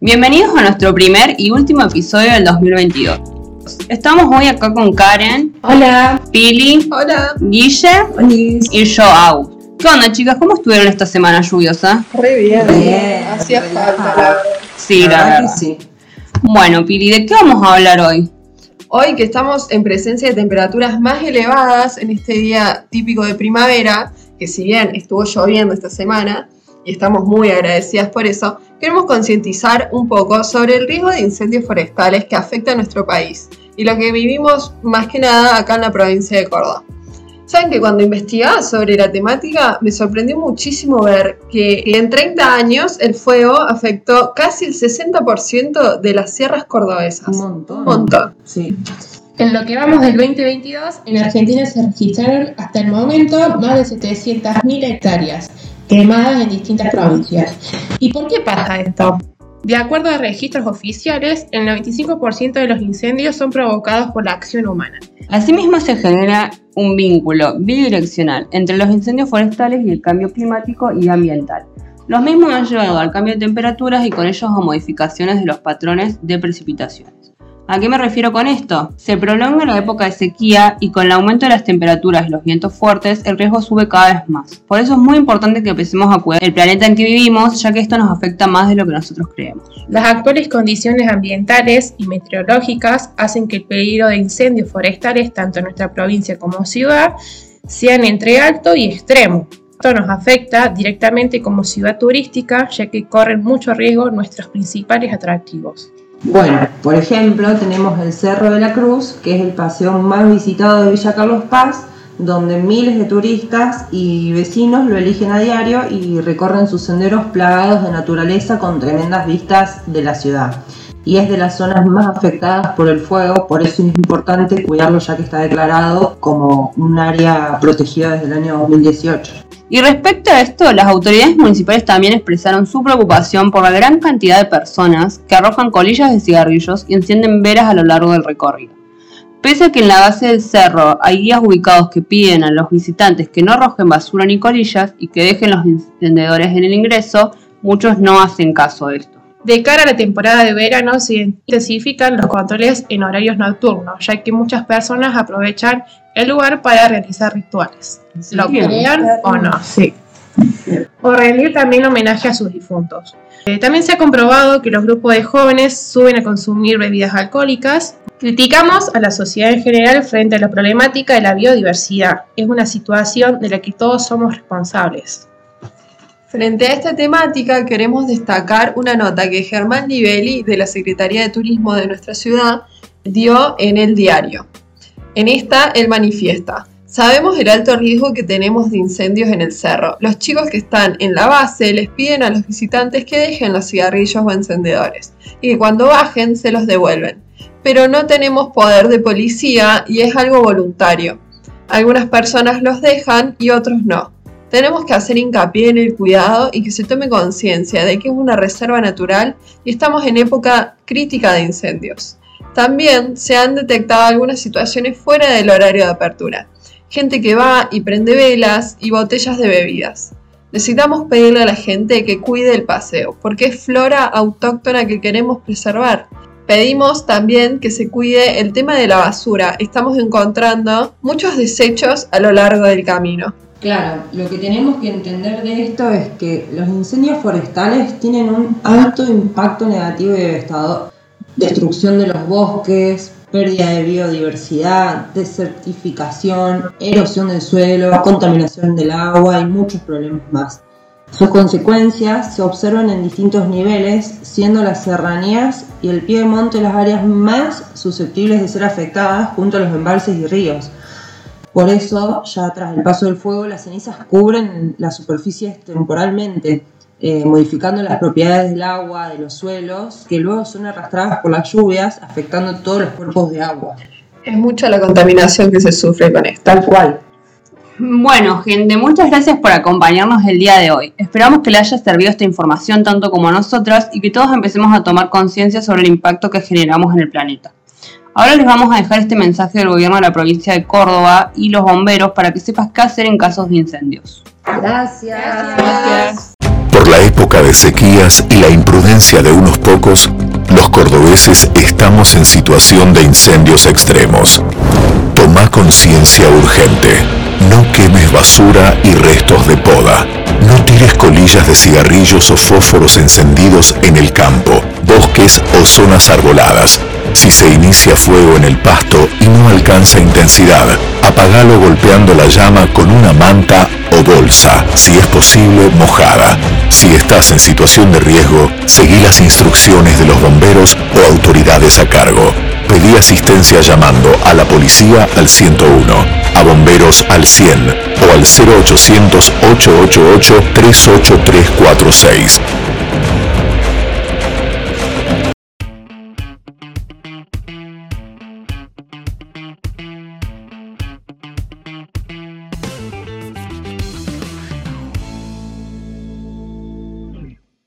Bienvenidos a nuestro primer y último episodio del 2022. Estamos hoy acá con Karen. Hola. Pili. Hola. Guille. Hola. Y yo, Au. ¿Qué onda, chicas? ¿Cómo estuvieron esta semana lluviosa? Re bien. Bien, Hacía falta. la- Sí, La la verdad que verdad. sí. Bueno, Pili, ¿de qué vamos a hablar hoy? Hoy que estamos en presencia de temperaturas más elevadas en este día típico de primavera, que si bien estuvo lloviendo esta semana y estamos muy agradecidas por eso, queremos concientizar un poco sobre el riesgo de incendios forestales que afecta a nuestro país y lo que vivimos más que nada acá en la provincia de Córdoba. Saben que cuando investigaba sobre la temática me sorprendió muchísimo ver que en 30 años el fuego afectó casi el 60% de las sierras cordobesas. Un montón. Un montón. Sí. En lo que vamos del 2022, en Argentina se registraron hasta el momento más de 700.000 hectáreas quemadas en distintas provincias. ¿Y por qué pasa esto? De acuerdo a registros oficiales, el 95% de los incendios son provocados por la acción humana. Asimismo, se genera un vínculo bidireccional entre los incendios forestales y el cambio climático y ambiental. Los mismos han llevado al cambio de temperaturas y con ellos a modificaciones de los patrones de precipitaciones. ¿A qué me refiero con esto? Se prolonga la época de sequía y con el aumento de las temperaturas y los vientos fuertes, el riesgo sube cada vez más. Por eso es muy importante que empecemos a cuidar el planeta en que vivimos, ya que esto nos afecta más de lo que nosotros creemos. Las actuales condiciones ambientales y meteorológicas hacen que el peligro de incendios forestales, tanto en nuestra provincia como ciudad, sean entre alto y extremo. Esto nos afecta directamente como ciudad turística, ya que corren mucho riesgo nuestros principales atractivos. Bueno, por ejemplo, tenemos el Cerro de la Cruz, que es el paseo más visitado de Villa Carlos Paz, donde miles de turistas y vecinos lo eligen a diario y recorren sus senderos plagados de naturaleza con tremendas vistas de la ciudad. Y es de las zonas más afectadas por el fuego, por eso es importante cuidarlo ya que está declarado como un área protegida desde el año 2018. Y respecto a esto, las autoridades municipales también expresaron su preocupación por la gran cantidad de personas que arrojan colillas de cigarrillos y encienden velas a lo largo del recorrido. Pese a que en la base del cerro hay guías ubicados que piden a los visitantes que no arrojen basura ni colillas y que dejen los encendedores en el ingreso, muchos no hacen caso de esto. De cara a la temporada de verano se intensifican los controles en horarios nocturnos, ya que muchas personas aprovechan el lugar para realizar rituales. Lo Bien. crean o no. Sí. O rendir también homenaje a sus difuntos. Eh, también se ha comprobado que los grupos de jóvenes suben a consumir bebidas alcohólicas. Criticamos a la sociedad en general frente a la problemática de la biodiversidad. Es una situación de la que todos somos responsables. Frente a esta temática queremos destacar una nota que Germán Nivelli de la Secretaría de Turismo de nuestra ciudad dio en el diario. En esta él manifiesta, sabemos el alto riesgo que tenemos de incendios en el cerro. Los chicos que están en la base les piden a los visitantes que dejen los cigarrillos o encendedores y que cuando bajen se los devuelven. Pero no tenemos poder de policía y es algo voluntario. Algunas personas los dejan y otros no. Tenemos que hacer hincapié en el cuidado y que se tome conciencia de que es una reserva natural y estamos en época crítica de incendios. También se han detectado algunas situaciones fuera del horario de apertura. Gente que va y prende velas y botellas de bebidas. Necesitamos pedirle a la gente que cuide el paseo, porque es flora autóctona que queremos preservar. Pedimos también que se cuide el tema de la basura. Estamos encontrando muchos desechos a lo largo del camino. Claro, lo que tenemos que entender de esto es que los incendios forestales tienen un alto impacto negativo y devastador. Destrucción de los bosques, pérdida de biodiversidad, desertificación, erosión del suelo, contaminación del agua y muchos problemas más. Sus consecuencias se observan en distintos niveles, siendo las serranías y el pie de monte las áreas más susceptibles de ser afectadas junto a los embalses y ríos. Por eso, ya tras el paso del fuego, las cenizas cubren las superficies temporalmente, eh, modificando las propiedades del agua, de los suelos, que luego son arrastradas por las lluvias, afectando todos los cuerpos de agua. Es mucha la contaminación que se sufre con esto. Tal cual. Bueno, gente, muchas gracias por acompañarnos el día de hoy. Esperamos que les haya servido esta información tanto como a nosotras y que todos empecemos a tomar conciencia sobre el impacto que generamos en el planeta. Ahora les vamos a dejar este mensaje del gobierno de la provincia de Córdoba y los bomberos para que sepas qué hacer en casos de incendios. Gracias. Gracias. Por la época de sequías y la imprudencia de unos pocos, los cordobeses estamos en situación de incendios extremos. Toma conciencia urgente. No quemes basura y restos de poda. No tires colillas de cigarrillos o fósforos encendidos en el campo, bosques o zonas arboladas. Si se inicia fuego en el pasto y no alcanza intensidad, apagalo golpeando la llama con una manta o bolsa, si es posible mojada. Si estás en situación de riesgo, seguí las instrucciones de los bomberos o autoridades a cargo. Pedí asistencia llamando a la policía al 101, a bomberos al 100 o al 0800 888 38346